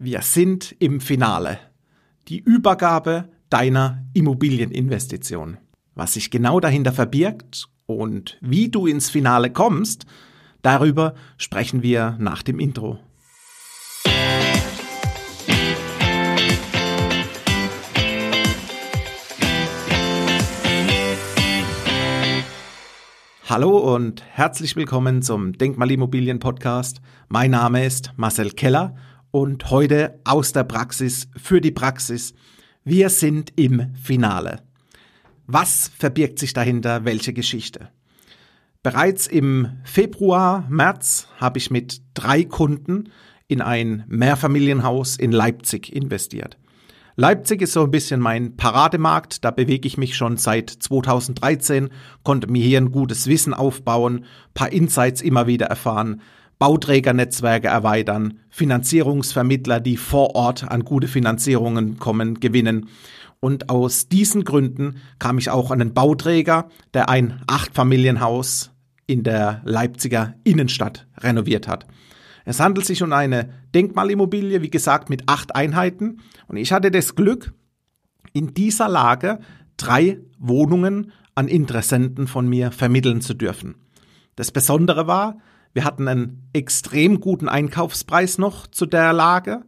Wir sind im Finale. Die Übergabe deiner Immobilieninvestition. Was sich genau dahinter verbirgt und wie du ins Finale kommst, darüber sprechen wir nach dem Intro. Hallo und herzlich willkommen zum Denkmalimmobilien Podcast. Mein Name ist Marcel Keller und heute aus der Praxis für die Praxis. Wir sind im Finale. Was verbirgt sich dahinter? Welche Geschichte? Bereits im Februar, März habe ich mit drei Kunden in ein Mehrfamilienhaus in Leipzig investiert. Leipzig ist so ein bisschen mein Parademarkt, da bewege ich mich schon seit 2013, konnte mir hier ein gutes Wissen aufbauen, paar Insights immer wieder erfahren, Bauträgernetzwerke erweitern, Finanzierungsvermittler, die vor Ort an gute Finanzierungen kommen, gewinnen. Und aus diesen Gründen kam ich auch an einen Bauträger, der ein Achtfamilienhaus in der Leipziger Innenstadt renoviert hat. Es handelt sich um eine Denkmalimmobilie, wie gesagt, mit acht Einheiten. Und ich hatte das Glück, in dieser Lage drei Wohnungen an Interessenten von mir vermitteln zu dürfen. Das Besondere war, wir hatten einen extrem guten Einkaufspreis noch zu der Lage.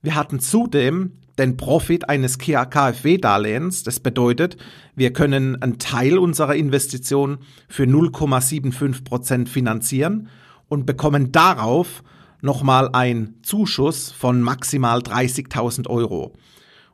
Wir hatten zudem den Profit eines KfW-Darlehens. Das bedeutet, wir können einen Teil unserer Investition für 0,75 Prozent finanzieren und bekommen darauf nochmal einen Zuschuss von maximal 30.000 Euro.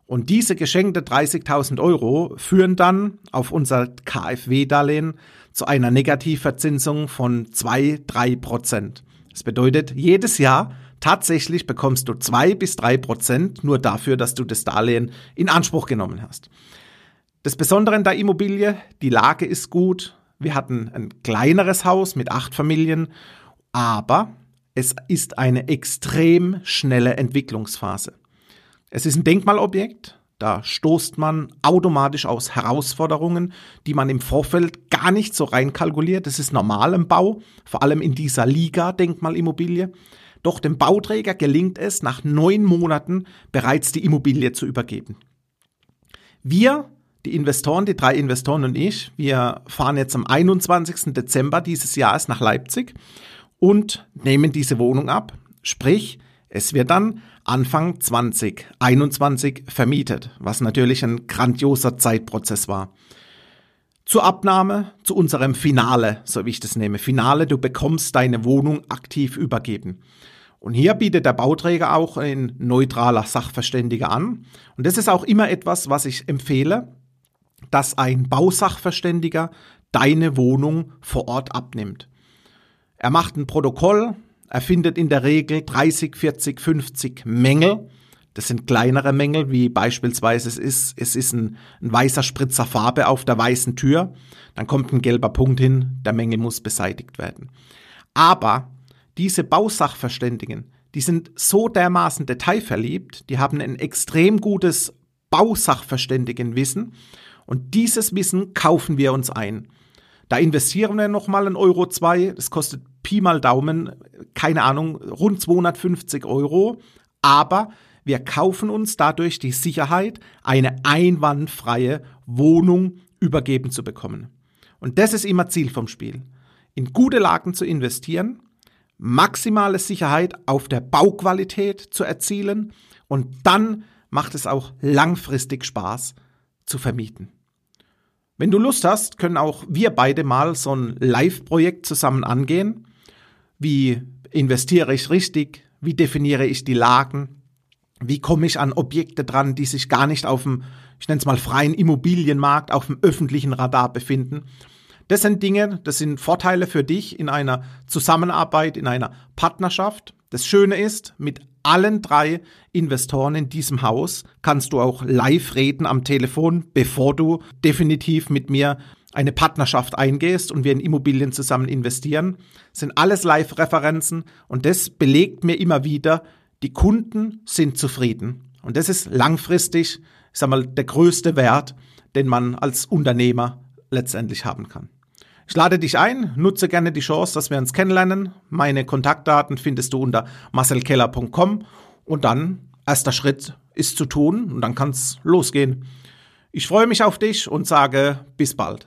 Und diese geschenkte 30.000 Euro führen dann auf unser KfW-Darlehen zu einer Negativverzinsung von 2-3 Prozent. Das bedeutet, jedes Jahr tatsächlich bekommst du 2 bis 3 Prozent nur dafür, dass du das Darlehen in Anspruch genommen hast. Das Besondere in der Immobilie, die Lage ist gut. Wir hatten ein kleineres Haus mit acht Familien, aber es ist eine extrem schnelle Entwicklungsphase. Es ist ein Denkmalobjekt, da stoßt man automatisch aus Herausforderungen, die man im Vorfeld gar nicht so reinkalkuliert. Das ist normal im Bau, vor allem in dieser Liga Denkmalimmobilie. Doch dem Bauträger gelingt es, nach neun Monaten bereits die Immobilie zu übergeben. Wir, die Investoren, die drei Investoren und ich, wir fahren jetzt am 21. Dezember dieses Jahres nach Leipzig und nehmen diese Wohnung ab. Sprich, es wird dann Anfang 2021 vermietet, was natürlich ein grandioser Zeitprozess war. Zur Abnahme, zu unserem Finale, so wie ich das nehme. Finale, du bekommst deine Wohnung aktiv übergeben. Und hier bietet der Bauträger auch ein neutraler Sachverständiger an. Und das ist auch immer etwas, was ich empfehle, dass ein Bausachverständiger deine Wohnung vor Ort abnimmt. Er macht ein Protokoll, er findet in der Regel 30, 40, 50 Mängel. Das sind kleinere Mängel, wie beispielsweise es ist, es ist ein, ein weißer Spritzer Farbe auf der weißen Tür. Dann kommt ein gelber Punkt hin, der Mängel muss beseitigt werden. Aber diese Bausachverständigen, die sind so dermaßen detailverliebt, die haben ein extrem gutes Bausachverständigenwissen und dieses Wissen kaufen wir uns ein. Da investieren wir nochmal einen Euro zwei, das kostet Pi mal Daumen, keine Ahnung, rund 250 Euro. Aber wir kaufen uns dadurch die Sicherheit, eine einwandfreie Wohnung übergeben zu bekommen. Und das ist immer Ziel vom Spiel. In gute Lagen zu investieren, maximale Sicherheit auf der Bauqualität zu erzielen und dann macht es auch langfristig Spaß zu vermieten. Wenn du Lust hast, können auch wir beide mal so ein Live-Projekt zusammen angehen. Wie investiere ich richtig? Wie definiere ich die Lagen? Wie komme ich an Objekte dran, die sich gar nicht auf dem, ich nenne es mal freien Immobilienmarkt, auf dem öffentlichen Radar befinden? Das sind Dinge, das sind Vorteile für dich in einer Zusammenarbeit, in einer Partnerschaft. Das Schöne ist, mit allen drei Investoren in diesem Haus kannst du auch live reden am Telefon, bevor du definitiv mit mir eine Partnerschaft eingehst und wir in Immobilien zusammen investieren. Sind alles Live-Referenzen und das belegt mir immer wieder, die Kunden sind zufrieden. Und das ist langfristig, ich sag mal, der größte Wert, den man als Unternehmer letztendlich haben kann. Ich lade dich ein, nutze gerne die Chance, dass wir uns kennenlernen. Meine Kontaktdaten findest du unter marcelkeller.com und dann erster Schritt ist zu tun und dann kann's losgehen. Ich freue mich auf dich und sage bis bald.